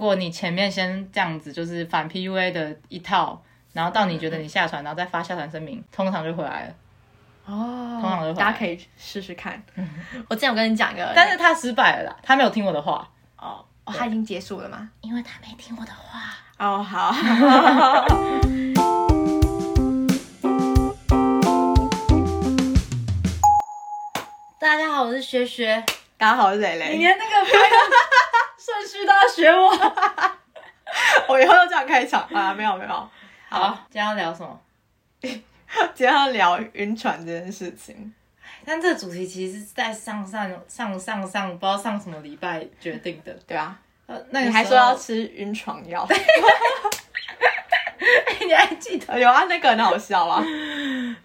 如果你前面先这样子，就是反 PUA 的一套，然后到你觉得你下船，然后再发下船声明，通常就回来了。哦通常都会大家可以试试看。我之前我跟你讲一个，但是他失败了啦，他没有听我的话，哦，哦他已经结束了吗？因为他没听我的话。哦，好。大家好，我是学学，大家好，我是蕾蕾你蕾。连那个顺序都要学我。我以后都这样开场啊？没有没有。好，今天要聊什么？今天要聊晕船这件事情。但这个主题其实是在上上上上上不知道上什么礼拜决定的。对啊，呃，那个你还说要吃晕床药？你还记得？有啊，那个很好笑啊。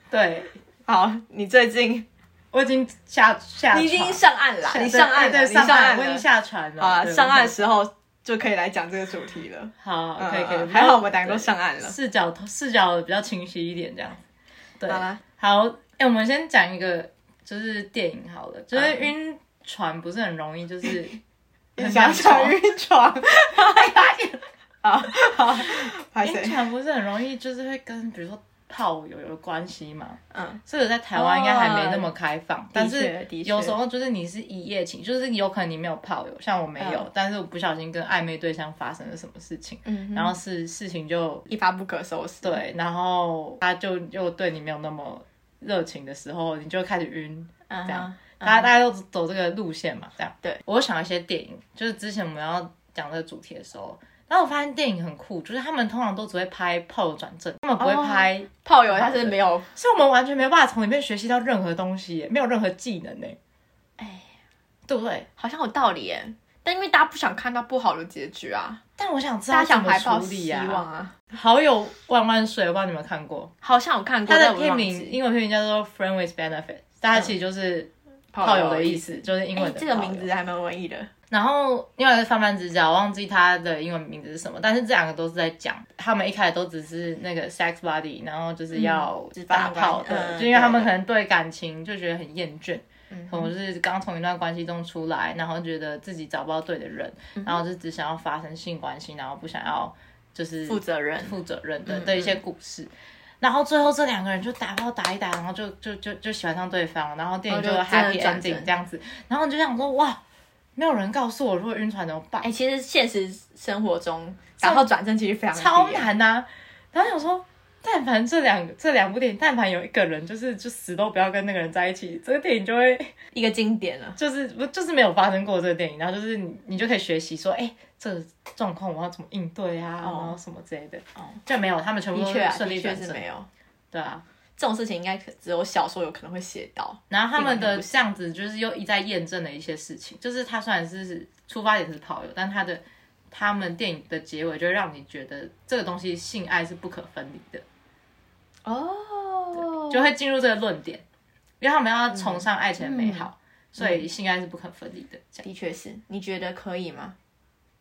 对，好，你最近我已经下下，你已经上岸了，你上岸了，对上岸我已经。下船了。好啊，上岸的时候就可以来讲这个主题了。好，可以可以，嗯还好我们两个都上岸了。视角视角比较清晰一点，这样。对，好啦，好，哎、我们先讲一个，就是电影好了，就是嗯晕船不是很容易，就是很想想讲晕船。好 好，晕？船不是很容易，就是会跟比如说炮友有关系嘛。嗯，这个在台湾应该还没那么开放，但是有时候就是你是一夜情，就是有可能你没有炮友，像我没有，嗯但是我不小心跟暧昧对象发生了什么事情，嗯然后是事情就一发不可收拾。对，然后他就又对你没有那么热情的时候，你就开始晕，嗯，这样。嗯。大家大家都走这个路线嘛，这样。对，我有想一些电影，就是之前我们要讲这个主题的时候，然后我发现电影很酷，就是他们通常都只会拍炮友转正，他们不会哦拍，炮友他是没有，所以我们完全没有办法从里面学习到任何东西耶，没有任何技能呢，哎，对不对？好像有道理耶。但因为大家不想看到不好的结局啊，但我想知道怎么怀抱希处理啊。望啊。好友万万岁，我不知道你们有看过，好像有看过，它的片名英文片名叫做《Friend with Benefit》，大家其实就是炮友的意思，就是英哎文的、这个名。字还蛮文艺的。然后另外一个泛泛之交，我忘记他的英文名字是什么，但是这两个都是在讲他们一开始都只是那个 sex buddy，然后就是要嗯打炮的，就因为他们可能对感情就觉得很厌倦。嗯可能是刚从一段关系中出来，然后觉得自己找不到对的人，嗯然后就只想要发生性关系，然后不想要就是负责任负责任的嗯的一些故事。然后最后这两个人就打炮打一打，然后就就就就喜欢上对方，然后电影就 happy 转 ending 这样子，然后你就想说哇，没有人告诉我如果晕船怎么办哎、，其实现实生活中，然后转正其实非常超。难呐、然后想说，但凡这两这两部电影，但凡有一个人就是就死都不要跟那个人在一起，这个电影就会一个经典了。就是不就是没有发生过这个电影，然后就是你你就可以学习说，哎、这个状况我要怎么应对啊，然后什么之类的，哦，就没有，他们全部确啊，顺利的确转正，是没有对啊。这种事情，应该可只有小说有可能会写到。然后他们的并不行这样子就是又一再验证了一些事情，就是他虽然是出发点是炮友，但他的他们电影的结尾就会让你觉得这个东西性爱是不可分离的，哦，就会进入这个论点，因为他们要崇尚爱情的美好，嗯所以性爱是不可分离的。这样的确是。你觉得可以吗？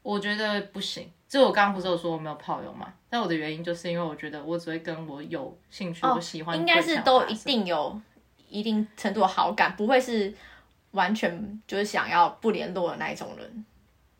我觉得不行。就我刚刚不是有说我没有炮友嘛？但我的原因就是因为我觉得我只会跟我有兴趣、我喜欢应该是都一定有一定程度的好感，不会是完全就是想要不联络的那一种人，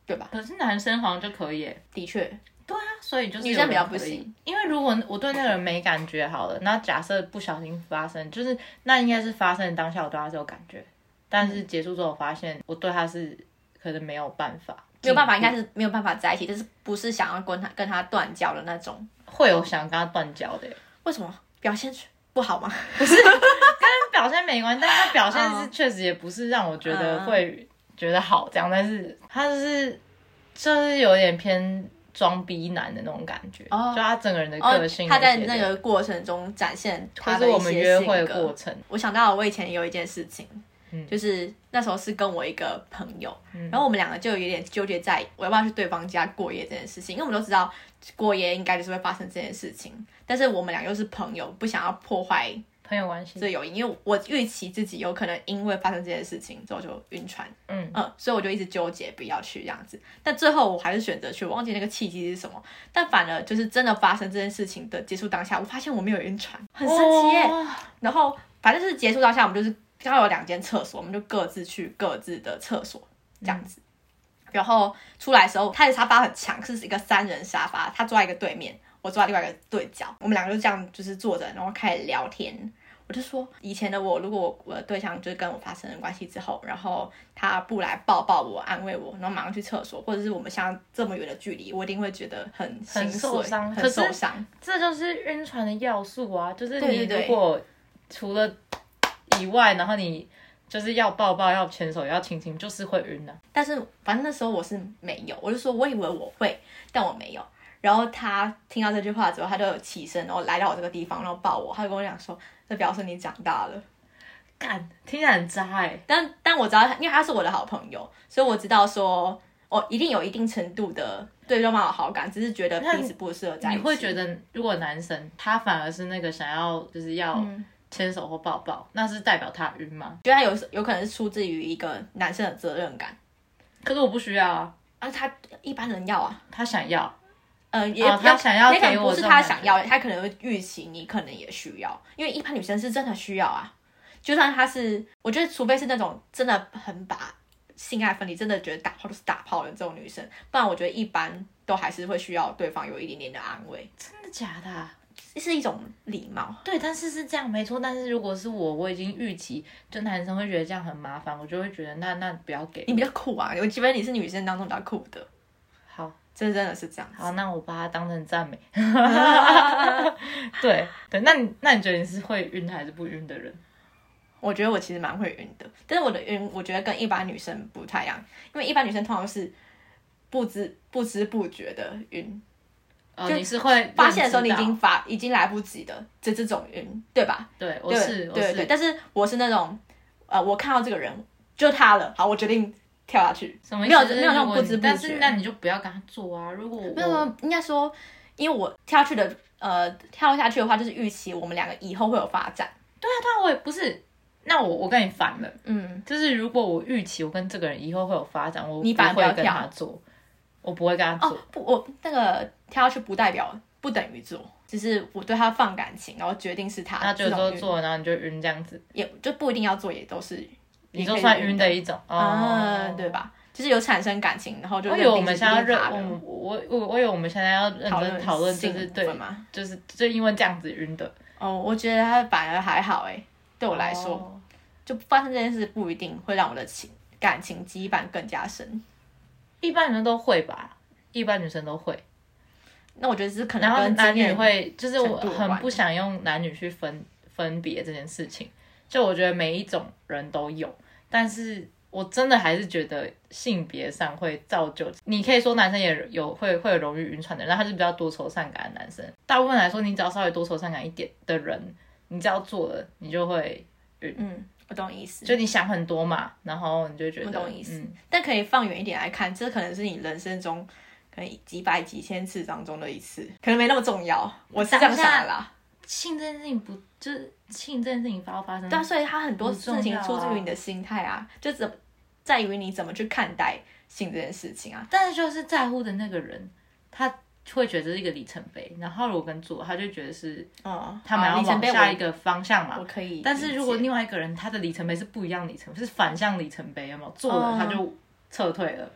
对吧？可是男生好像就可以。的确，对啊，所以就是女生比较不行，因为如果我对那个人没感觉好了，那假设不小心发生，就是那应该是发生的当下我对他是有感觉，但是结束之后我发现我对他是可能没有办法，没有办法，应该是没有办法在一起，就是不是想要跟他跟他断交的那种。会有想跟他断交的，为什么？表现不好吗？不是跟表现没关系，但他表现是确实也不是让我觉得嗯。会觉得好这样，但是他就是就是有点偏装逼男的那种感觉，哦。就他整个人的哦个性，他在那个过程中展现或是我们约会过程，我想到我以前有一件事情，嗯。就是那时候是跟我一个朋友，嗯。然后我们两个就有点纠结在我要不要去对方家过夜这件事情，因为我们都知道过夜应该就是会发生这件事情，但是我们俩又是朋友，不想要破坏朋友关系。这，友谊，因为我预期自己有可能因为发生这件事情之后就晕船，嗯。嗯，所以我就一直纠结不要去这样子，但最后我还是选择去，我忘记那个契机是什么，但反而就是真的发生这件事情的结束当下，我发现我没有晕船，很神奇耶。哇然后反正就是结束当下，我们就是刚好有两间厕所，我们就各自去各自的厕所这样子。然后出来的时候，他的沙发很强，是一个三人沙发，他坐在一个对面，我坐在另外一个对角，我们两个就这样就是坐着，然后开始聊天。我就说，以前的我，如果我的对象就是跟我发生了关系之后，然后他不来抱抱我、安慰我，然后马上去厕所，或者是我们像这么远的距离，我一定会觉得很很心碎受伤很受伤。这就是晕船的要素啊，就是你如果除了以外，然后你就是要抱抱、要牵手、要亲亲，就是会晕的、但是反正那时候我是没有，我就说我以为我会，但我没有。然后他听到这句话之后，他就起身，然后来到我这个地方，然后抱我，他就跟我讲说，这表示你长大了。干，听起来很渣哎、但但我知道他，因为他是我的好朋友，所以我知道说，我一定有一定程度的对对方有好感，只是觉得彼此不适合在一起。你会觉得，如果男生他反而是那个想要就是要嗯牵手或抱抱，那是代表他晕吗？觉得他有有可能是出自于一个男生的责任感，可是我不需要啊，而他一般人要啊，他想要，呃，也哦他想要也可能不是他想要，他可能会预期你可能也需要，因为一般女生是真的需要啊。就算他是，我觉得除非是那种真的很把性爱分离，真的觉得打炮都是打炮的这种女生，不然我觉得一般都还是会需要对方有一点点的安慰，真的假的啊、是一种礼貌。对，但是是这样没错。但是如果是我，我已经预期，就男生会觉得这样很麻烦，我就会觉得那那不要给你比较酷啊，我觉得你是女生当中比较酷的，好。这真的是这样。好，那我把它当成赞美。对对，那你那你觉得你是会晕还是不晕的人？我觉得我其实蛮会晕的，但是我的晕，我觉得跟一般女生不太一样，因为一般女生通常是不知不知不觉的晕，哦，就你是会发现的时候你已经发已经来不及的这这种晕，对吧？对，我对是对对，但是我是那种呃，我看到这个人就他了，好，我决定跳下去，什么意思？没有没有那种不知不觉但是那你就不要跟他做啊。如果我没有，应该说，因为我跳下去的呃跳下去的话，就是预期我们两个以后会有发展，对啊，对啊，我也不是。那我我跟你反了，嗯，就是如果我预期我跟这个人以后会有发展，我你反而不会跟不要跳他做，我不会跟他做。哦不，我那个跳下去不代表不等于做，只是我对他放感情，然后决定是他，那就说做，然后你就晕这样子，也就不一定要做，也都是你就算晕的一种哦啊，，对吧？就是有产生感情，然后就我以为我们现在要认我我我我以为我们现在要认真讨论，就性是对吗？就是就因为这样子晕的。哦，我觉得他反而还好哎，对我来说，哦就发生这件事不一定会让我的情感情羁绊更加深。一般女生都会吧，一般女生都会。那我觉得是可能然后男女会，就是我很不想用男女去分分别这件事情。就我觉得每一种人都有，但是我真的还是觉得性别上会造就。你可以说男生也有会会有容易晕船的人，他是比较多愁善感的男生。大部分来说，你只要稍微多愁善感一点的人，你只要做了，你就会嗯，我懂意思。就你想很多嘛，然后你就觉得我懂意思嗯，但可以放远一点来看，这可能是你人生中可能几百几千次当中的一次，可能没那么重要。我是这样想的啦。性这件事情不就是性这件事情发不发生？对啊，所以它很多事情出自于你的心态啊，就怎在于你怎么去看待性这件事情啊。但是就是在乎的那个人，他会觉得是一个里程碑，然后如果跟做，他就觉得是哦，他们要往下一个方向嘛我。可以，但是如果另外一个人他的里程碑是不一样的里程碑，是反向里程碑，有没有做了哦他就撤退了，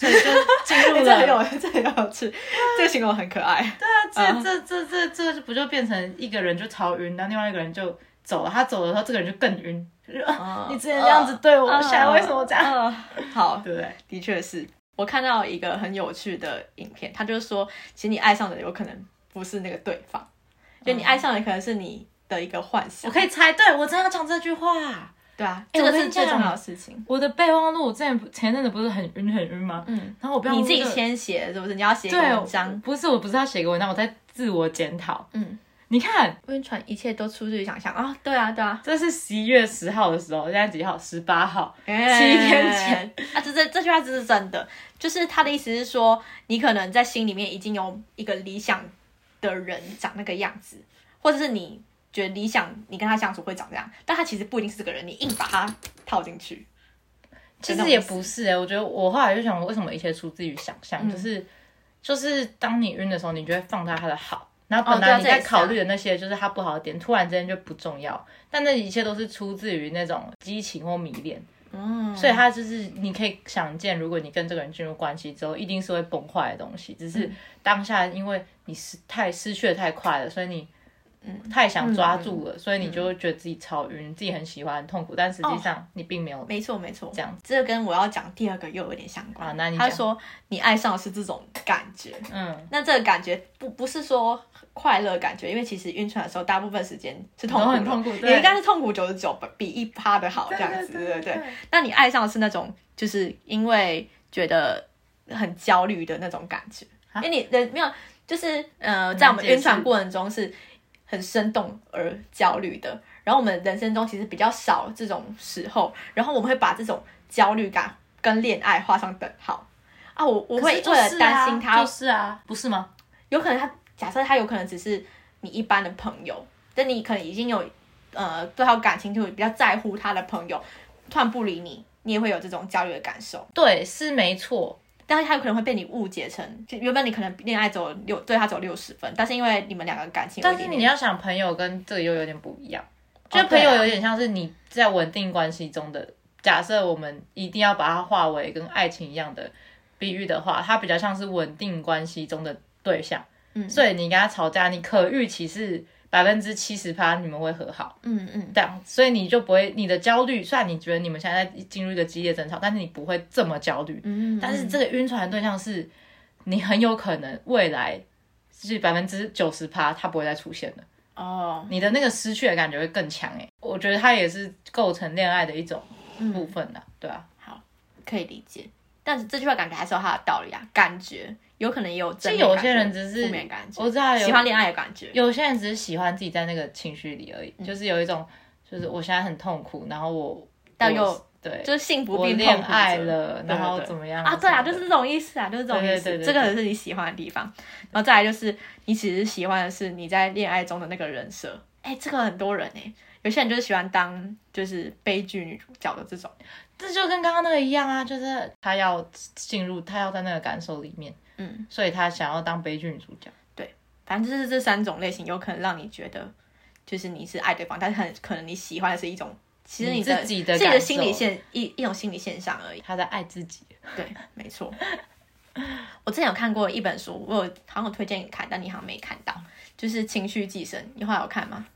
所以就进入 欸这很了。有 这很有趣，这个形容很可爱。对啊这这这这这不就变成一个人就超晕，然后另外一个人就走了，他走了之后这个人就更晕，就 啊你之前这样子对我，嗯现在为什么这样？嗯好，对不对？的确是我看到一个很有趣的影片，他就是说，其实你爱上的有可能不是那个对方，就你爱上的可能是你的一个幻想。我可以猜，对我真的要讲这句话。对啊，欸这个是最重要的事情。我的备忘录，我之前不前阵子不是很晕很晕吗？嗯，然后我备忘录就你自己先写是不是？你要写文章。不是我不是要写个文章，我在自我检讨。嗯，你看，晕船一切都出自于想象啊！对啊，对啊，这是十一月十号的时候，现在几号？十八号。七天前 啊，这这这句话这是真的，就是他的意思是说，你可能在心里面已经有一个理想的人长那个样子，或者是你觉得理想你跟他相处会长这样，但他其实不一定是这个人，你硬把他套进去。其实也不是哎、我觉得我后来就想，为什么一切出自于想象？嗯就是就是当你晕的时候，你就会放大他的好，然后哦本来你在考虑的那些就是他不好的点，突然之间就不重要，但那一切都是出自于那种激情或迷恋，嗯，所以他就是你可以想见，如果你跟这个人进入关系之后，一定是会崩坏的东西。只是当下因为你失太失去的太快了，所以你太想抓住了，所以你就会觉得自己超晕，自己很喜欢很痛苦，但实际上你并没有。没错没错，这样。这个跟我要讲第二个又有点相关。啊那你他说你爱上的是这种感觉，嗯，那这个感觉不不是说快乐感觉，因为其实晕船的时候大部分时间是痛苦的，很痛苦对。也应该是痛苦九十九比一趴的好这样子，对对对。那你爱上的是那种就是因为觉得很焦虑的那种感觉，啊？因为你人没有就是呃，在我们晕船过程中是很生动而焦虑的，然后我们人生中其实比较少这种时候，然后我们会把这种焦虑感跟恋爱画上等号。啊，我我会为了担心他，就是啊，不是吗？有可能他假设他有可能只是你一般的朋友，但你可能已经有呃对他有感情，就比较在乎他的朋友，突然不理你，你也会有这种焦虑的感受。对，是没错。但是他有可能会被你误解成，就原本你可能恋爱走六对他走六十分，但是因为你们两个感情有一但是你要想，朋友跟这个又有点不一样。哦就朋友有点像是你在稳定关系中的，假设我们一定要把它化为跟爱情一样的比喻的话，它比较像是稳定关系中的对象。嗯所以你跟他吵架，你可预期是百分之七十趴你们会和好，嗯嗯，这样，所以你就不会你的焦虑。虽然你觉得你们现在在进入一个激烈争吵，但是你不会这么焦虑。嗯，但是这个晕船的对象是你很有可能未来是百分之九十趴他不会再出现了。哦，你的那个失去的感觉会更强哎，我觉得它也是构成恋爱的一种部分的，对啊。好可以理解。但是这句话感觉还是有它的道理啊，感觉有可能也有正就有些人只是负面感觉，我知道有喜欢恋爱的感觉，有些人只是喜欢自己在那个情绪里而已，嗯。就是有一种，就是我现在很痛苦，然后我但又对就是幸福并恋爱了，然后怎么样？啊，对。啊，就是这种意思啊，就是这种意思。对对对对这个人是你喜欢的地方，然后再来就是你其实喜欢的是你在恋爱中的那个人设。哎，这个很多人哎，有些人就是喜欢当就是悲剧女主角的这种。这就跟刚刚那个一样啊，就是他要进入，他要在那个感受里面，嗯，所以他想要当悲剧女主角。对反正就是这三种类型，有可能让你觉得就是你是爱对方，但是很可能你喜欢的是一种，其实你的自己的自己的心理现一一种心理现象而已。他在爱自己，对，没错。我之前有看过一本书，我有好像有推荐你看，但你好像没看到，就是《情绪寄生》，你后来有看吗？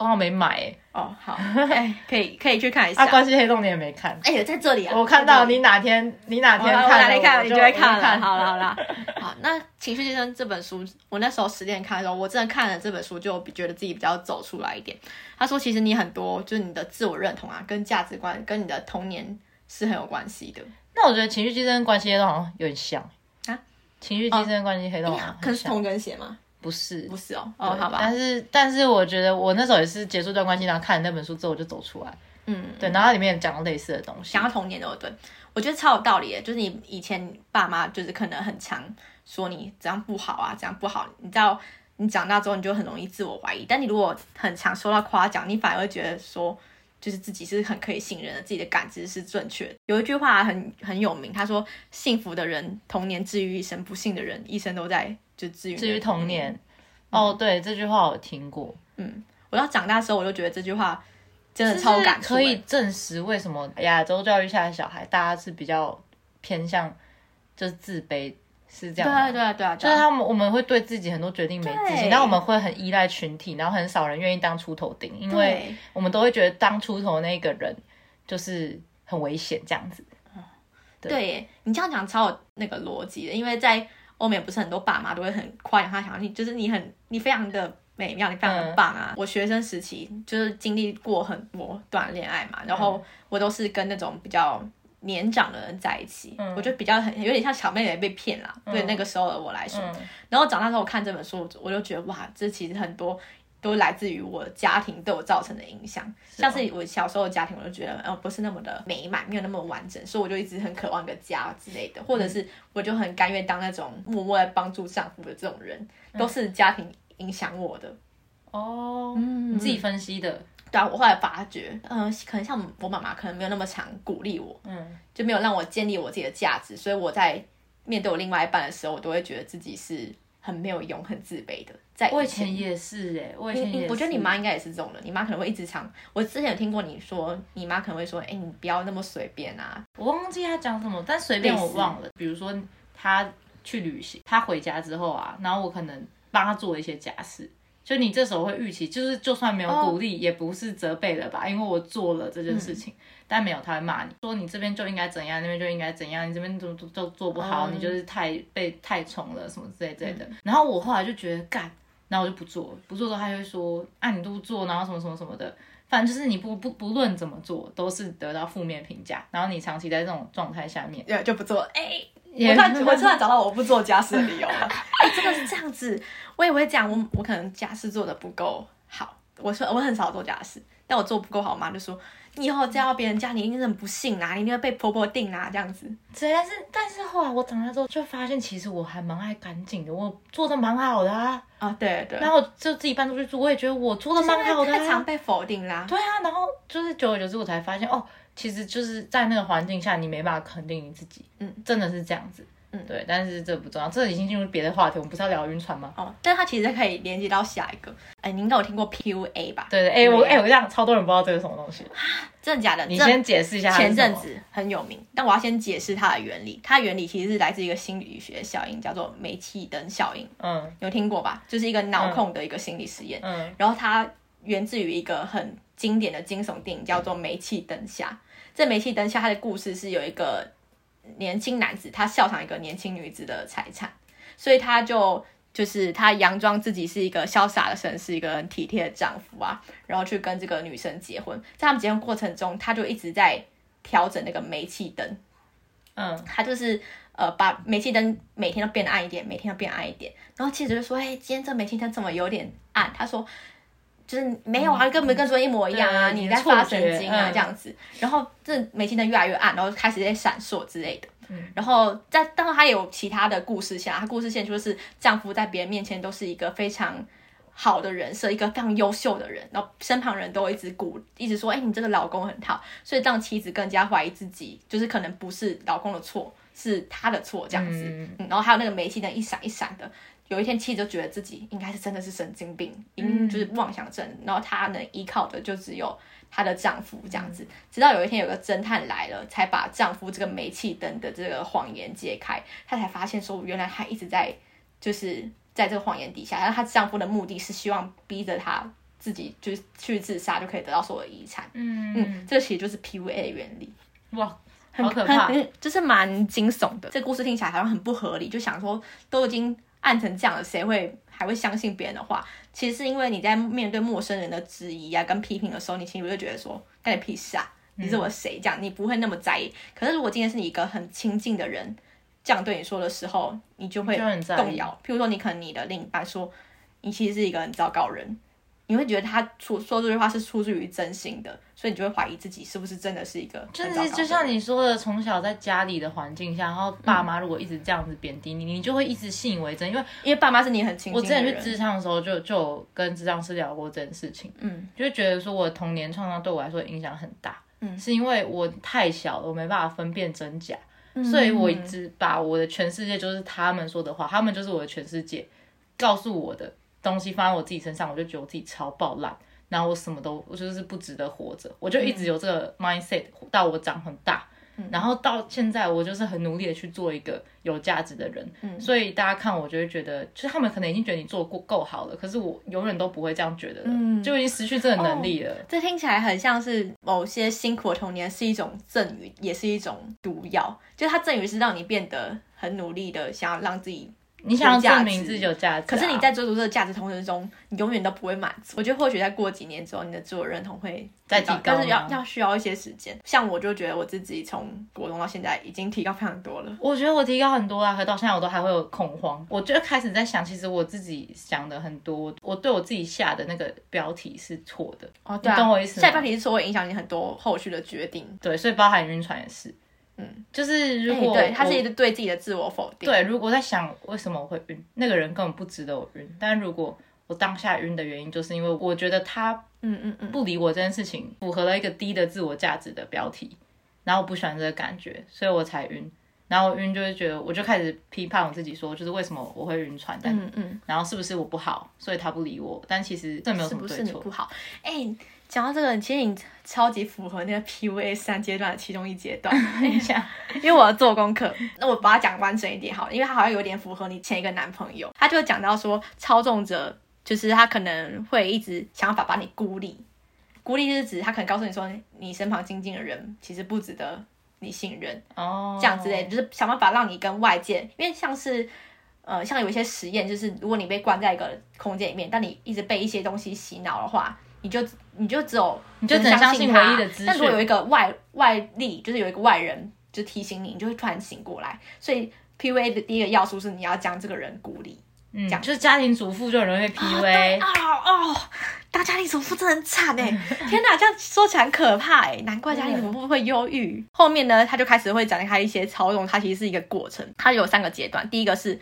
我好像没买哎，哦，好，哎，可以可以去看一下。啊，关系黑洞你也没看。哎呦，在这里啊！我看到你哪天你哪我天我哪里看看了我你就会看了。看好了好了，好，那《情绪寄生》这本书，我那时候十点看的时候，我真的看了这本书，就比觉得自己比较走出来一点。他说，其实你很多就是你的自我认同啊，跟价值观，跟你的童年是很有关系的。那我觉得情绪寄生跟关系黑洞好像有点像啊。情绪寄生跟关系黑洞好像很像，可能是同根血吗？不是不是哦，对哦，好吧，但是但是我觉得我那时候也是结束这段关系，然后看了那本书之后我就走出来，嗯，对，然后它里面也讲到类似的东西想。要童年的，对，我觉得超有道理的。就是你以前爸妈就是可能很常说你怎样不好啊，怎样不好，你知道你长大之后你就很容易自我怀疑。但你如果很常受到夸奖，你反而会觉得说，就是自己是很可以信任的，自己的感知是正确的。有一句话很很有名，他说：“幸福的人童年治愈一生，不幸的人一生都在就治愈你的至于童年。哦，对，这句话我听过，嗯我到长大的时候，我就觉得这句话真的超感触。可以证实为什么亚洲教育下的小孩，大家是比较偏向就是自卑，是这样对啊对啊，对啊就是他们，我们会对自己很多决定没自信，对然后我们会很依赖群体，然后很少人愿意当出头顶，因为我们都会觉得当出头的那个人就是很危险这样子。对对耶，你这样讲超有那个逻辑的，因为在欧美不是很多爸妈都会很夸奖他，想要你就是你很你非常的美妙，你非常的棒啊。我学生时期就是经历过很多段恋爱嘛，然后我都是跟那种比较年长的人在一起，我就比较很有点像小妹妹被骗啦。对那个时候的我来说，嗯，然后长大之后我看这本书，我就觉得哇，这其实很多都来自于我家庭对我造成的影响。像是我小时候的家庭，我就觉得呃不是那么的美满，没有那么完整，所以我就一直很渴望一个家之类的，或者是我就很甘愿当那种默默在帮助丈夫的这种人，都是家庭影响我的。哦，嗯你自己分析的，对啊，我后来发觉，嗯、可能像我妈妈，可能没有那么常鼓励我，嗯，就没有让我建立我自己的价值，所以我在面对我另外一半的时候，我都会觉得自己是很没有用、很自卑的。在我以前也是哎、我以前也是。我觉得你妈应该也是这种人，你妈可能会一直常。我之前有听过你说，你妈可能会说：“哎、你不要那么随便啊。我忘记她讲什么，但随便我忘了。比如说她去旅行，她回家之后啊，然后我可能帮她做一些家事，就你这时候会预期，就是就算没有鼓励，也不是责备了吧？因为我做了这件事情，但没有他会骂你，说你这边就应该怎样，那边就应该怎样，你这边都都都做不好，嗯你就是太被太宠了什么之类之类的。然后我后来就觉得干，然后我就不做，不做的话他就会说啊你都不做，然后什么什么什么的。反正就是你不不不论怎么做，都是得到负面评价，然后你长期在这种状态下面，对，就不做。哎、也我突然我突然找到我不做家事的理由了。哎、真的是这样子，我也会这样。我我可能家事做的不够好，我说我很少做家事，但我做不够好，我妈就说你以后嫁到别人家，你一定是很不幸啊，你一定会被婆婆定啊，这样子。对，但是但是后来我长大之后就发现，其实我还蛮爱干净的，我做的蛮好的啊。啊，对对，然后就自己搬出去住，我也觉得我做的蛮好的、啊。太常被否定啦。对啊，然后就是久而久之，我才发现哦，其实就是在那个环境下，你没办法肯定你自己。嗯，真的是这样子。嗯对，但是这不重要，这已经进入别的话题，我们不是要聊晕船吗？哦，但它其实可以连接到下一个。哎，你应该有听过 PUA 吧？对对，哎、我哎、我这样超多人不知道这是什么东西，真的假的？你先解释一下。前阵子很有名，但我要先解释它的原理。它的原理其实是来自一个心理学效应，叫做煤气灯效应，嗯有听过吧？就是一个脑控的一个心理实验。嗯然后它源自于一个很经典的惊悚电影，叫做《煤气灯下》。这《煤气灯下》它的故事是有一个年轻男子，他笑场一个年轻女子的财产，所以他就就是他佯装自己是一个潇洒的绅士，一个很体贴的丈夫啊，然后去跟这个女生结婚。在他们结婚过程中，他就一直在调整那个煤气灯，嗯他就是呃把煤气灯每天都变暗一点，每天都变暗一点。然后妻子就说：“哎、今天这煤气灯怎么有点暗？”他说：“就是没有啊，根本跟昨天一模一样啊，你在发神经啊、嗯这样子。”然后这煤气灯越来越暗，然后开始在闪烁之类的。然后在当然他也有其他的故事线啊，他故事线就是丈夫在别人面前都是一个非常。好的人设，一个非常优秀的人，然后身旁人都一直鼓，一直说，哎、你这个老公很好，所以让妻子更加怀疑自己，就是可能不是老公的错，是他的错这样子。嗯嗯然后还有那个煤气灯一闪一闪的，有一天妻子就觉得自己应该是真的是神经病，因为就是妄想症，然后她能依靠的就只有她的丈夫这样子。直到有一天有个侦探来了，才把丈夫这个煤气灯的这个谎言揭开，她才发现说，原来她一直在就是在这个谎言底下，然后她丈夫的目的是希望逼着她自己就是去自杀，就可以得到所有的遗产。嗯嗯，这个其实就是 PUA 的原理。哇，很可怕。就是蛮惊悚的。这故事听起来好像很不合理，就想说都已经暗成这样了，谁会还会相信别人的话？其实是因为你在面对陌生人的质疑啊跟批评的时候，你心里就觉得说干你屁事啊，你是我谁这样，你不会那么在意。可是如果今天是你一个很亲近的人这样对你说的时候，你就会动摇。譬如说，你可能你的另一半说你其实是一个很糟糕人。你会觉得他出说这句话是出自于真心的，所以你就会怀疑自己是不是真的是一个就很糟糕的是就像你说的，从小在家里的环境下，然后爸妈如果一直这样子贬低你，你就会一直信以为真。因为因为爸妈是你很亲我之近的人。前去智商的时候就，就有跟智商师聊过这件事情，嗯，就会觉得说我的童年创伤对我来说影响很大，嗯是因为我太小了，我没办法分辨真假，嗯所以我一直把我的全世界就是他们说的话，他们就是我的全世界，告诉我的东西放在我自己身上，我就觉得我自己超爆烂。然后我什么都，我就是不值得活着，我就一直有这个 mindset 到我长很大，然后到现在我就是很努力的去做一个有价值的人，所以大家看我就会觉得，就是他们可能已经觉得你做过够好了，可是我永远都不会这样觉得了，就已经失去这个能力了。这听起来很像是某些辛苦的童年是一种赠予，也是一种毒药。就是它赠予是让你变得很努力的，想要让自己。你想要证明自己有价值啊、可是你在追逐这个价值同时中，你永远都不会满足。我觉得或许在过几年之后，你的自我认同会再提高但是要要需要一些时间。像我就觉得我自己从国中到现在已经提高非常多了。我觉得我提高很多啊，可到现在我都还会有恐慌。我就开始在想，其实我自己想的很多，我对我自己下的那个标题是错的。哦，对啊，你懂我意思吗下标题是说会影响你很多后续的决定。对，所以包含晕船也是。嗯，就是如果、哎对，它是一直对自己的自我否定。对，如果在想为什么我会晕，那个人根本不值得我晕。但如果我当下晕的原因，就是因为我觉得他嗯嗯嗯，不理我这件事情，符合了一个低的自我价值的标题，然后我不喜欢这个感觉，所以我才晕。然后我晕就会觉得，我就开始批判我自己说，就是为什么我会晕船，但、嗯嗯，然后是不是我不好，所以他不理我？但其实这没有什么对错。是你不好？哎、讲到这个，其实你超级符合那个 PUA 三阶段的其中一阶段。等一下，因为我要做功课，那我把它讲完整一点好了，因为它好像有点符合你前一个男朋友。他就讲到说，操纵者就是他可能会一直想办法把你孤立，孤立就是指他可能告诉你说，你身旁亲近的人其实不值得你信任，哦，这样之类，就是想办法让你跟外界，因为像是。呃，像有一些实验，就是如果你被关在一个空间里面，但你一直被一些东西洗脑的话，你就你就只有你就只能相信唯一的资但如果有一个外外力，就是有一个外人就提醒你，你就会突然醒过来。所以 PUA 的第一个要素是你要将这个人孤立。嗯，这样就是家庭主妇就很容易被 PUA，、啊哦，当家庭主妇真的很惨哎！天哪，这样说起来很可怕哎，难怪家庭主妇会忧郁。后面呢，他就开始会展开一些操纵，它其实是一个过程，它有三个阶段。第一个是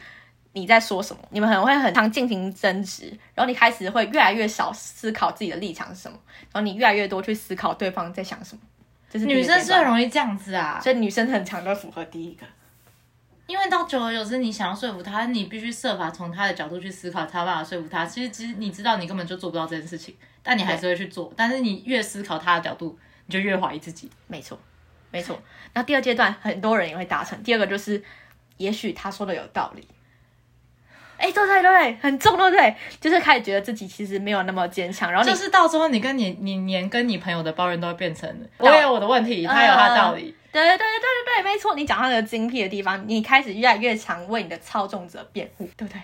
你在说什么，你们可能会很常进行争执，然后你开始会越来越少思考自己的立场是什么，然后你越来越多去思考对方在想什么。这是女生是很容易这样子啊，所以女生很常都符合第一个。因为到久而久之，你想要说服他，你必须设法从他的角度去思考，才有办法说服他。其实，其实你知道你根本就做不到这件事情，但你还是会去做。但是你越思考他的角度，你就越怀疑自己。没错，没错。然后第二阶段很多人也会达成。第二个就是，也许他说的有道理。哎，对对对，很重，对不对？就是开始觉得自己其实没有那么坚强，然后就是到最后，你跟你你连跟你朋友的抱怨都会变成我有我的问题，他有他的道理。对对对对对对，没错。你讲到那个精辟的地方，你开始越来越常为你的操纵者辩护，对不对？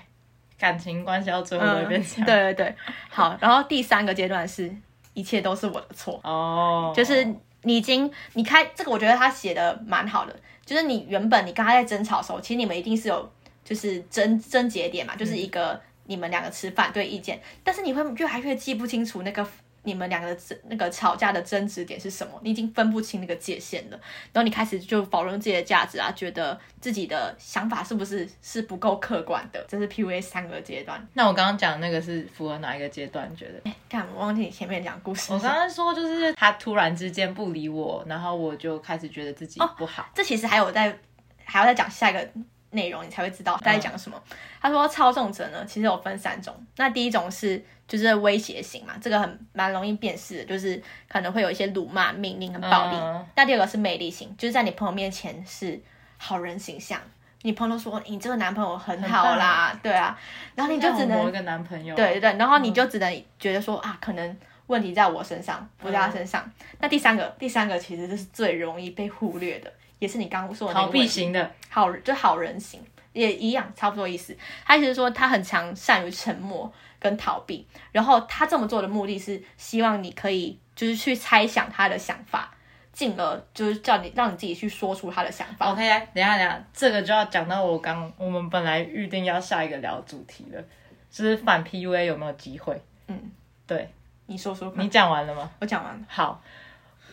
感情关系到最后都会变这样。对对对，好。然后第三个阶段是一切都是我的错，哦，就是你已经你开这个，我觉得他写的蛮好的。就是你原本你跟他在争吵的时候，其实你们一定是有就是争争节点嘛，就是一个你们两个持反对意见，但是你会越来越记不清楚那个你们两个的争那个吵架的争执点是什么，你已经分不清那个界限了。然后你开始就否认自己的价值啊，觉得自己的想法是不是是不够客观的，这是 PUA 三个阶段。那我刚刚讲那个是符合哪一个阶段？觉得？哎，干我忘记你前面讲故事我，刚刚说就是他突然之间不理我，然后我就开始觉得自己不好。这其实还有在还要再讲下一个内容，你才会知道在讲什么。他说操纵者呢，其实有分三种。那第一种是就是威胁型嘛，这个很蛮容易辨识的，就是可能会有一些辱骂、命令跟暴力。嗯那第二个是魅力型，就是在你朋友面前是好人形象，你朋友说你这个男朋友很好啦，对啊，然后你就只能一个男朋友，对对对，然后你就只能觉得说、啊，可能问题在我身上，不在他身上。那第三个，第三个其实就是最容易被忽略的，也是你刚刚说的逃避型的，好就好人型，也一样，差不多意思。他意思是说他很强善于沉默跟逃避，然后他这么做的目的是希望你可以就是去猜想他的想法，进而就是叫你让你自己去说出他的想法。OK，等一下等一下，这个就要讲到我刚我们本来预定要下一个聊主题了，就是反 PUA 有没有机会？嗯，对你说说，你讲完了吗？我讲完了。好，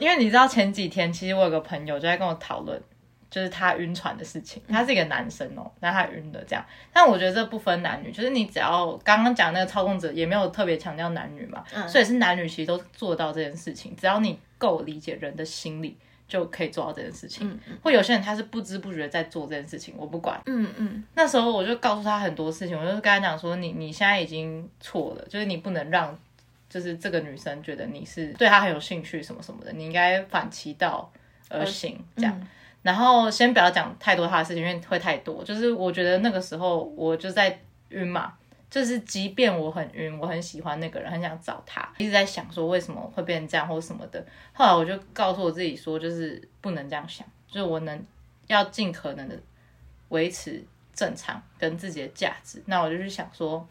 因为你知道前几天其实我有个朋友就在跟我讨论，就是他晕船的事情。他是一个男生哦，那他晕的这样，但我觉得这不分男女，就是你只要刚刚讲那个操控者也没有特别强调男女嘛，嗯所以是男女其实都做到这件事情，只要你够理解人的心理。就可以做到这件事情，嗯嗯或有些人他是不知不觉在做这件事情，我不管。嗯嗯那时候我就告诉他很多事情，我就跟他讲说，你你现在已经错了，就是你不能让，就是这个女生觉得你是对她很有兴趣什么什么的，你应该反其道而行这样。嗯然后先不要讲太多她的事情，因为会太多。就是我觉得那个时候我就在晕嘛，就是即便我很晕，我很喜欢那个人，很想找他，一直在想说为什么会变成这样或什么的。后来我就告诉我自己说，就是不能这样想，就是我能要尽可能的维持正常跟自己的价值。那我就去想说，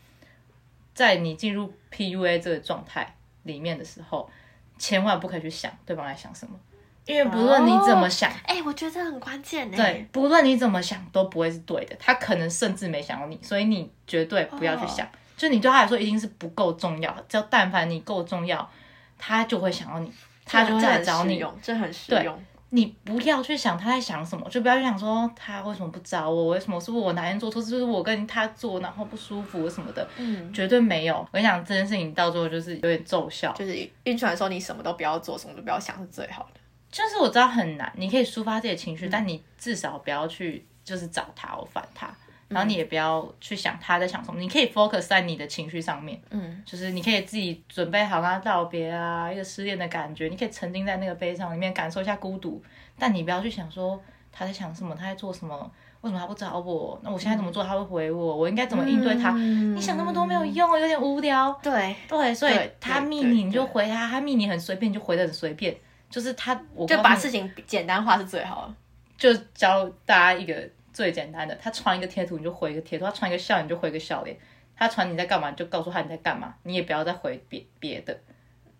在你进入 PUA 这个状态里面的时候，千万不可以去想对方在想什么，因为不论你怎么想。哎、我觉得这很关键呢。对，不论你怎么想都不会是对的，他可能甚至没想到你，所以你绝对不要去想，就你对他来说一定是不够重要，只要但凡你够重要，他就会想要你，他就会来找你。实用，这很实对用。你不要去想他在想什么，就不要去想说他为什么不找我，为什么是不是我哪天做错，是不是我跟他做然后不舒服什么的，嗯，绝对没有。我跟你讲，这件事情到最后就是有点奏效。就是晕船的时候，你什么都不要做，什么都不要想是最好的。就是我知道很难，你可以抒发自己的情绪，但你至少不要去就是找他我烦他，然后你也不要去想他在想什么，你可以 focus 在你的情绪上面，嗯，就是你可以自己准备好跟他道别啊，一个失恋的感觉，你可以沉浸在那个悲伤里面，感受一下孤独，但你不要去想说他在想什么，他在做什么。为什么他不找我？那我现在怎么做他会回我？我应该怎么应对他？嗯你想那么多没有用，有点无聊。对，对，所以他密你，你就回他；他密你很随便，你就回的很随便。就是他，我就把事情简单化是最好的。就教大家一个最简单的，他传一个贴图你就回一个贴图，他传一个笑脸你就回一个笑脸，他传你在干嘛你就告诉他你在干嘛，你也不要再回别别的，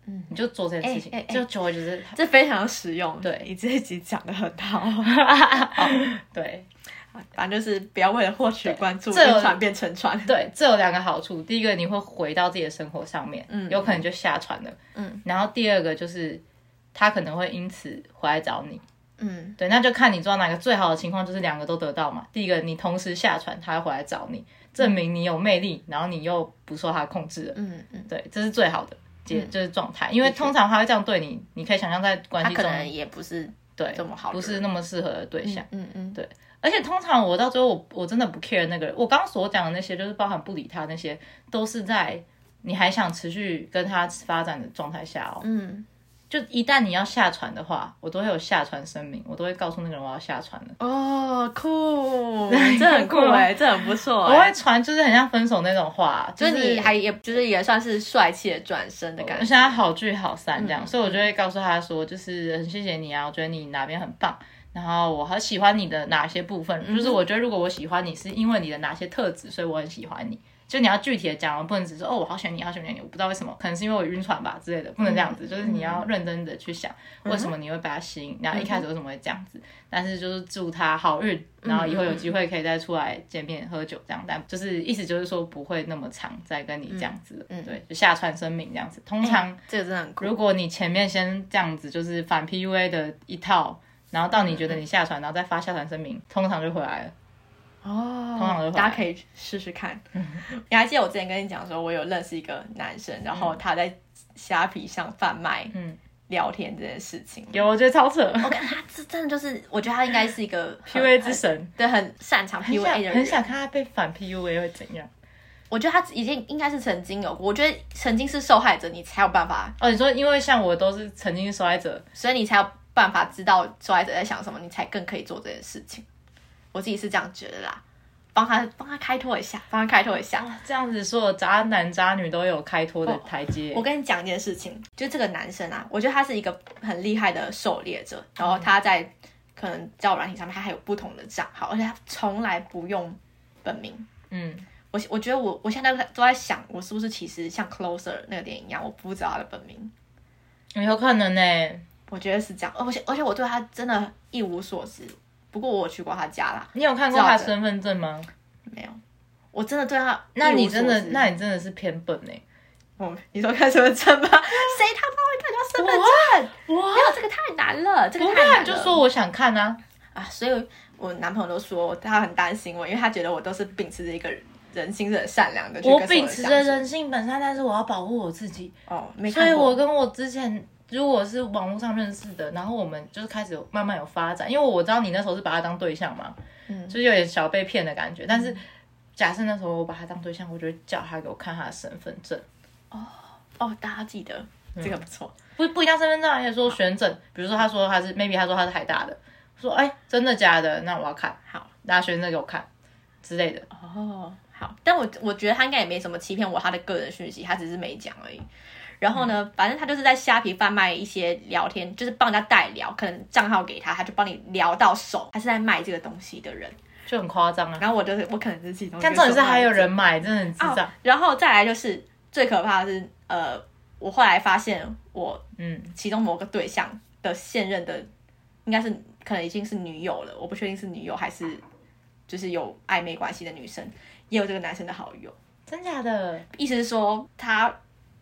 嗯，你就做这件事情，哎就久了就是 这非常实用。对。你这一集讲的很好，对。反正就是不要为了获取关注，这有船变成船。对，这有两个好处，第一个你会回到自己的生活上面，嗯。有可能就下船了，嗯，然后第二个就是他可能会因此回来找你，嗯对，那就看你做到哪个最好的情况，就是两个都得到嘛。第一个，你同时下船，他会回来找你，证明你有魅力，然后你又不受他控制了。嗯嗯，对，这是最好的结，就是状态。因为通常他会这样对你，你可以想象在关系中，他可能也不是对这么好不是那么适合的对象。嗯嗯，对而且通常我到最后我我真的不 care 那个人，我刚刚所讲的那些，就是包含不理他那些，都是在你还想持续跟他发展的状态下哦。嗯，就一旦你要下船的话，我都会有下船声明，我都会告诉那个人我要下船了。哦，酷，这很酷哎，这很不错我会哎。传就是很像分手那种话，就是是你还也就是也算是帅气的转身的感觉。我现在好聚好散这样，嗯所以我就会告诉他说，就是很谢谢你啊，我觉得你哪边很棒，然后我很喜欢你的哪些部分，就是我觉得如果我喜欢你是因为你的哪些特质，所以我很喜欢你。就你要具体的讲，不能只是哦，我好喜欢你，好喜欢你，我不知道为什么，可能是因为我晕船吧之类的，不能这样子。就是你要认真的去想，为什么你会被他吸引，然后一开始为什么会这样子。但是就是祝他好运，然后以后有机会可以再出来见面喝酒这样，但就是意思就是说不会那么长再跟你这样子嗯，对，就下船声明这样子。通常这个真的很酷。如果你前面先这样子，就是反 PUA 的一套，然后到你觉得你下船，然后再发下船声明，通常就回来了。哦通常都大家可以试试看。你还记得我之前跟你讲说，我有认识一个男生，然后他在虾皮上贩卖嗯聊天这件事情。有，我觉得超扯我看他这真的就是，我觉得他应该是一个，PUA 之，神，对，很擅长很 PUA 想的人。很想看他被反 PUA 会怎样。我觉得他已经应该是曾经有过，我觉得曾经是受害者，你才有办法，哦，你说因为像我都是曾经受害者，所以你才有办法知道受害者在想什么，你才更可以做这件事情。我自己是这样觉得啦，帮他帮他开拓一下，帮他开拓一下。哇，这样子所有渣男渣女都有开脱的台阶。我跟你讲一件事情，就这个男生啊，我觉得他是一个很厉害的狩猎者，然后他在可能交友软体上面，他还有不同的账号，而且他从来不用本名。嗯，我我觉得我我现在都在想，我是不是其实像 Closer 那个电影一样，我不知道他的本名。有可能呢、我觉得是这样，而且而且我对他真的一无所知。不过我有去过他家啦，你有看过他身份证吗？没有，我真的对他那你真的，那你真的是偏笨呢、哦，你说看身份证吗？谁他妈会看到身份证？哇没有，这个太难了，这个太难了。看就说我想看啊。啊，所以我男朋友都说他很担心我，因为他觉得我都是秉持着一个人心是很善良的我秉持着人性本善，但是我要保护我自己。哦，没所以我跟我之前如果是网络上认识的，然后我们就是开始慢慢有发展，因为我知道你那时候是把他当对象嘛，嗯。就是有点小被骗的感觉。但是假设那时候我把他当对象，我就会叫他给我看他的身份证，哦哦，大家记得嗯这个不错，不不一定身份证而且说选证，比如说他说他是 maybe 他说他是海大的，我说哎、真的假的？那我要看，好。大家选证给我看之类的。哦，好，但我我觉得他应该也没什么欺骗我他的个人讯息，他只是没讲而已。然后呢，反正他就是在虾皮贩卖一些聊天，就是帮人家代聊，可能账号给他，他就帮你聊到手，他是在卖这个东西的人。就很夸张啊！然后我就是我可能是其中但重点是还有人买，真的很智障。哦，然后再来就是最可怕的是，呃，我后来发现我嗯，其中某个对象的现任的，应该是可能已经是女友了，我不确定是女友还是就是有暧昧关系的女生，也有这个男生的好友，真假的？意思是说他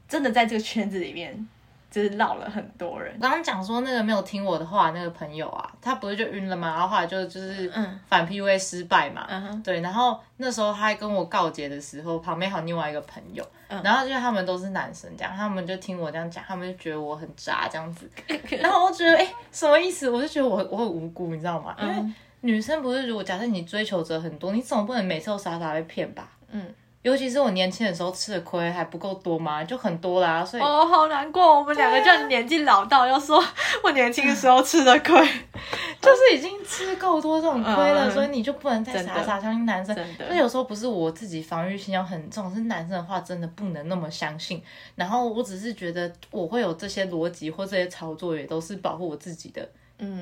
真的在这个圈子里面 就是绕了很多人。刚刚讲说那个没有听我的话那个朋友啊，他不是就晕了吗？然后后来就就是反 PUA 失败嘛。嗯，对，然后那时候他还跟我告捷的时候，旁边还有另外一个朋友，然后因为他们都是男生，这样他们就听我这样讲，他们就觉得我很渣这样子。然后我觉得哎，什么意思？我就觉得我我很无辜，你知道吗？因为女生不是如果假设你追求者很多，你总不能每次都傻傻被骗吧？嗯。尤其是我年轻的时候吃的亏还不够多吗？就很多啦，所以哦，好难过。我们两个就年纪老到要说，我年轻的时候吃的亏，就是已经吃够多这种亏了，所以你就不能再傻傻相信男生。那有时候不是我自己防御心要很重，是男生的话真的不能那么相信。然后我只是觉得我会有这些逻辑或这些操作，也都是保护我自己的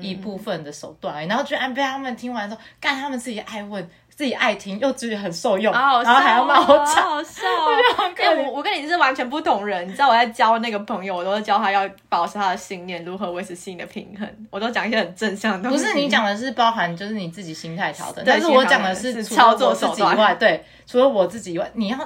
一部分的手段。然后就被他们听完之后，干他们自己爱问。自己爱听又自己很受用，然后还要骂我吵，好笑。我我跟你是完全不同人，你知道我在教那个朋友，我都是教他要保持他的信念，如何维持心的平衡。我都讲一些很正向的。不是你讲的是包含就是你自己心态调整，但是我讲的是操作手段以外，对，除了我自己以外，你要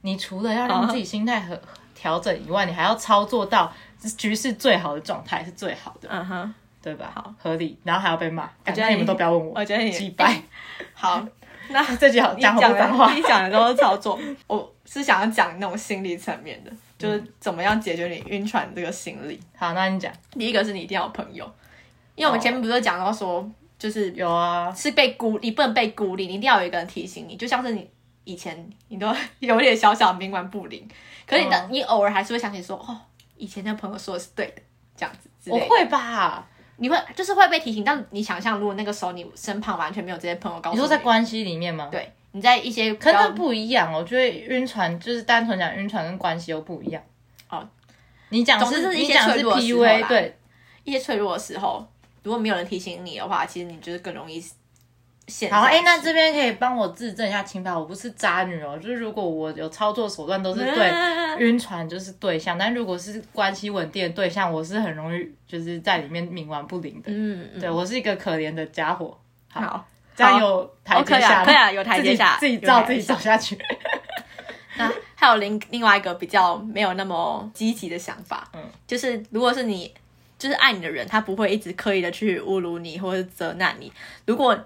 你除了要让自己心态和调整以外，你还要操作到局势最好的状态是最好的，嗯哼，对吧？好，合理，然后还要被骂，我觉得你们都不要问我，我觉得你击败，好。那这句好讲的话，你讲的都是操作。我是想要讲那种心理层面的，就是怎么样解决你晕船这个心理。好，那你讲。第一个是你一定要有朋友，因为我们前面不是讲到说，就是有啊，是被孤，你不能被孤立，你一定要有一个人提醒你。就像是你以前你都 有点小小冥顽不灵，可是你的你偶尔还是会想起说，哦，以前那朋友说的是对的，这样子。我会吧。你会就是会被提醒，但你想象如果那个时候你身旁完全没有这些朋友，告诉你说在关系里面吗？对，你在一些可能不一样。我觉得晕船就是单纯讲晕船跟关系又不一样。哦，你讲是你讲是 PUA，对，一些脆弱的时候，如果没有人提醒你的话，其实你就是更容易。好，哎，那这边可以帮我自证一下清白，我不是渣女哦。就是如果我有操作手段都是 对晕船就是对象，但如果是关系稳定的对象，我是很容易就是在里面冥顽不灵的。嗯，对我是一个可怜的家伙。好，这样有台阶下，可以啊，有台阶下，自己照自己走下去。那还有另另外一个比较没有那么积极的想法，嗯，就是如果是你就是爱你的人，他不会一直刻意的去侮辱你或者责难你。如果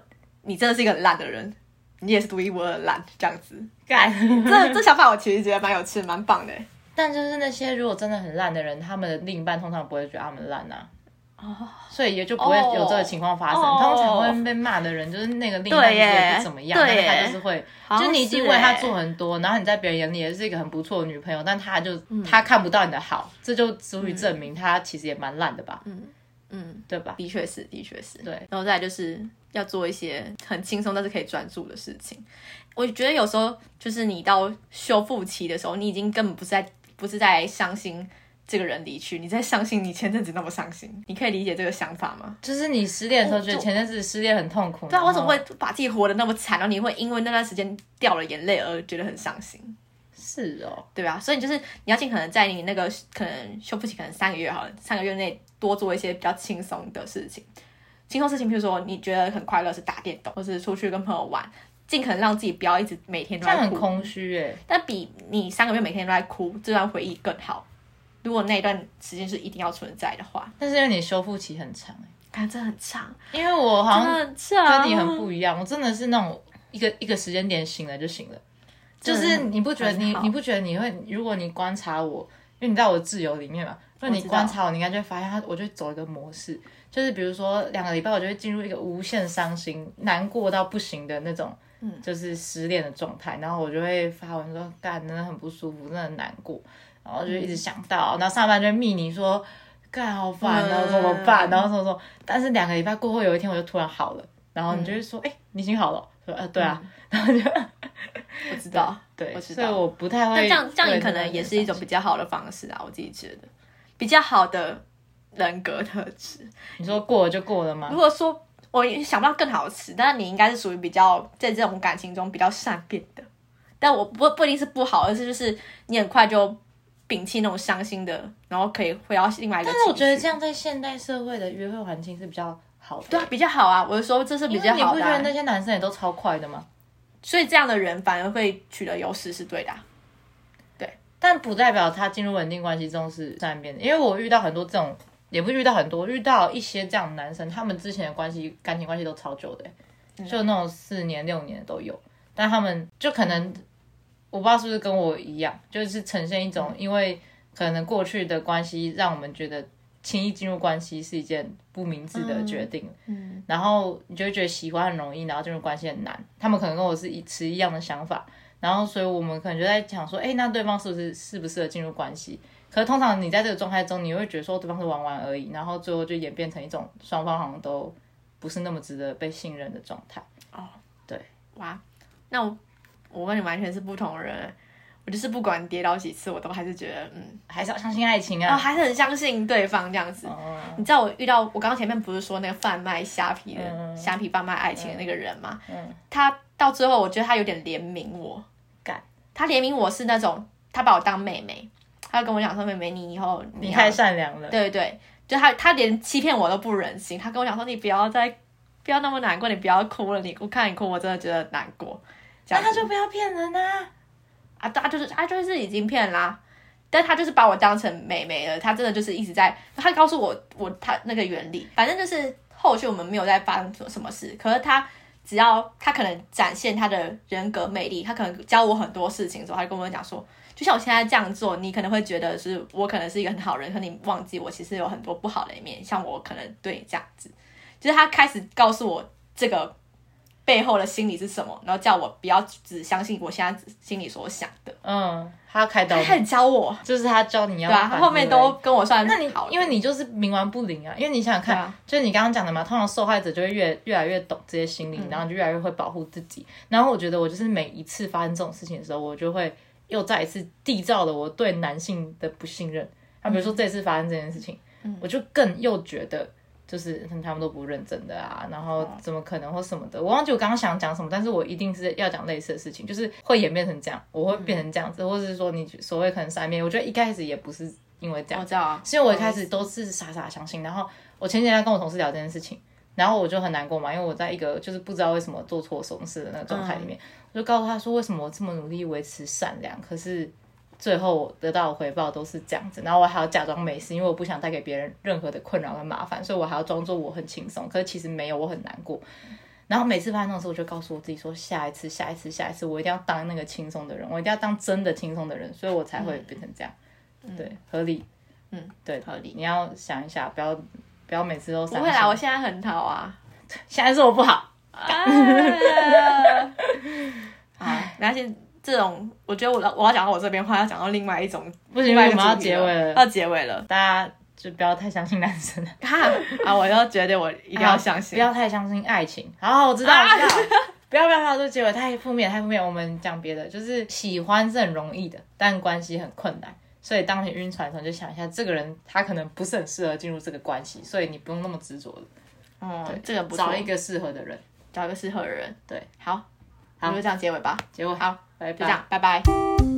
你真的是一个很烂的人，你也是独一无二的烂，这样子。这这想法我其实觉得蛮有趣，蛮棒的。但就是那些如果真的很烂的人，他们的另一半通常不会觉得他们烂呐。哦。所以也就不会有这个情况发生。通常会被骂的人，就是那个另一半也不怎么样，但是他就是会，就你已经为他做很多，然后你在别人眼里也是一个很不错的女朋友，但他就他看不到你的好，这就足以证明他其实也蛮烂的吧。嗯。嗯，对吧？的确是，的确是。对，然后再就是要做一些很轻松但是可以专注的事情。我觉得有时候就是你到修复期的时候，你已经根本不是在不是在伤心这个人离去，你在伤心你前阵子那么伤心。你可以理解这个想法吗？就是你失恋的时候，觉得前阵子失恋很痛苦。对啊，我怎么会把自己活得那么惨？然后你会因为那段时间掉了眼泪而觉得很伤心？是哦，对吧？所以就是你要尽可能在你那个可能修复期，可能三个月好了，三个月内。多做一些比较轻松的事情，轻松事情，比如说你觉得很快乐是打电动，或是出去跟朋友玩，尽可能让自己不要一直每天都在哭。很空虚哎，但比你三个月每天都在哭这段回忆更好。如果那一段时间是一定要存在的话，但是因为你修复期很长哎，看这很长，因为我好像跟你很不一样，我真的是那种一个一个时间点醒了就醒了，就是你不觉得你你不觉得你会，如果你观察我，因为你在我的自由里面嘛。就你观察我，你应该就会发现，他我就走一个模式，就是比如说两个礼拜，我就会进入一个无限伤心、难过到不行的那种，嗯，就是失恋的状态。然后我就会发文说，干，真的很不舒服，真的很难过。然后就一直想到，然后上班就会密你说，干好烦哦，怎么办？然后什么说，但是两个礼拜过后，有一天我就突然好了，然后你就会说，哎，你已经好了，说，呃，对啊，然后就 我知道，对，所以我不太会。这样这样也可能也是一种比较好的方式啊，我自己觉得。比较好的人格特质，你说过了就过了吗？如果说我想不到更好的词，但是你应该是属于比较在这种感情中比较善变的。但我不不一定是不好，而是就是你很快就摒弃那种伤心的，然后可以回到另外一个。但是我觉得这样在现代社会的约会环境是比较好的。对啊，比较好啊！我是说这是比较好。你不觉得那些男生也都超快的吗？所以这样的人反而会取得优势，是对的。对但不代表他进入稳定关系中是善变的，因为我遇到很多这种，也不遇到很多，遇到一些这样的男生，他们之前的关系感情关系都超久的、就那种四年六年都有，但他们就可能我不知道是不是跟我一样，就是呈现一种，因为可能过去的关系让我们觉得轻易进入关系是一件不明智的决定，嗯然后你就会觉得喜欢很容易，然后进入关系很难。他们可能跟我是一持一样的想法，然后所以我们可能就在想说，哎，那对方是不是适不适合进入关系？可是通常你在这个状态中，你会觉得说对方是玩玩而已，然后最后就演变成一种双方好像都不是那么值得被信任的状态。哦，对哇，那我我跟你完全是不同人，我就是不管跌倒几次，我都还是觉得嗯，还是要相信爱情哦，啊！还是很相信对方这样子。哦，你知道我遇到我刚刚前面不是说那个贩卖虾皮的、嗯虾皮贩卖爱情的那个人吗？嗯他到最后我觉得他有点怜悯我，干，他怜悯我是那种他把我当妹妹，他就跟我讲说妹妹你以后要你太善良了。对对，就他他连欺骗我都不忍心，他跟我讲说你不要再不要那么难过，你不要哭了，你我看你哭我真的觉得难过。那他就不要骗人啊！啊，他就是他就是已经骗啦，但他就是把我当成妹妹了，他真的就是一直在，他告诉我我他那个原理，反正就是后续我们没有再发生什么什么事，可是他只要他可能展现他的人格魅力，他可能教我很多事情的时候，他就跟我讲说，就像我现在这样做，你可能会觉得是我可能是一个很好人，可你忘记我其实有很多不好的一面，像我可能对你这样子，就是他开始告诉我这个。背后的心理是什么？然后叫我不要只相信我现在心里所想的。嗯，他要开导你，他开始教我，就是他教你要对啊，他后面都跟我算那你好因为你就是冥顽不灵啊，因为你想想看，啊就是你刚刚讲的嘛，通常受害者就会越越来越懂这些心理，嗯然后就越来越会保护自己。然后我觉得我就是每一次发生这种事情的时候，我就会又再一次缔造了我对男性的不信任。那比如说这次发生这件事情，嗯我就更又觉得。就是他们都不认真的啊，然后怎么可能或什么的，我忘记我刚刚想讲什么，但是我一定是要讲类似的事情，就是会演变成这样，我会变成这样子，或者是说你所谓可能三面，我觉得一开始也不是因为这样我，知道啊，是因为我一开始都是傻傻相信，然后我前几天跟我同事聊这件事情，然后我就很难过嘛，因为我在一个就是不知道为什么做错什么事的那个状态里面，我就告诉他说，为什么我这么努力维持善良，可是最后得到的回报都是这样子，然后我还要假装没事，因为我不想带给别人任何的困扰跟麻烦，所以我还要装作我很轻松，可是其实没有，我很难过。然后每次发生这种事，我就告诉我自己说，下一次、下一次、下一次，我一定要当那个轻松的人，我一定要当真的轻松的人，所以我才会变成这样。对，合理。嗯，对，合理你要想一下，不要不要每次都不会啦，我现在很好啊。现在是我不好，啊，好，没关系。这种我觉得我要我要讲到我这边话，要讲到另外一种，不行，我们要结尾了，要结尾了。大家就不要太相信男生了，哈啊，我要觉得我一定要相信，不要太相信爱情。好，我知道，我知道。不要不要不要，这结尾太负面太负面。我们讲别的，就是喜欢是很容易的，但关系很困难。所以当你晕船的时候，就想一下，这个人他可能不是很适合进入这个关系，所以你不用那么执着了。嗯，这个不错找，一个适合的人。找一个适合的人。对，好，我们就这样结尾吧。结尾好，就这样，拜拜。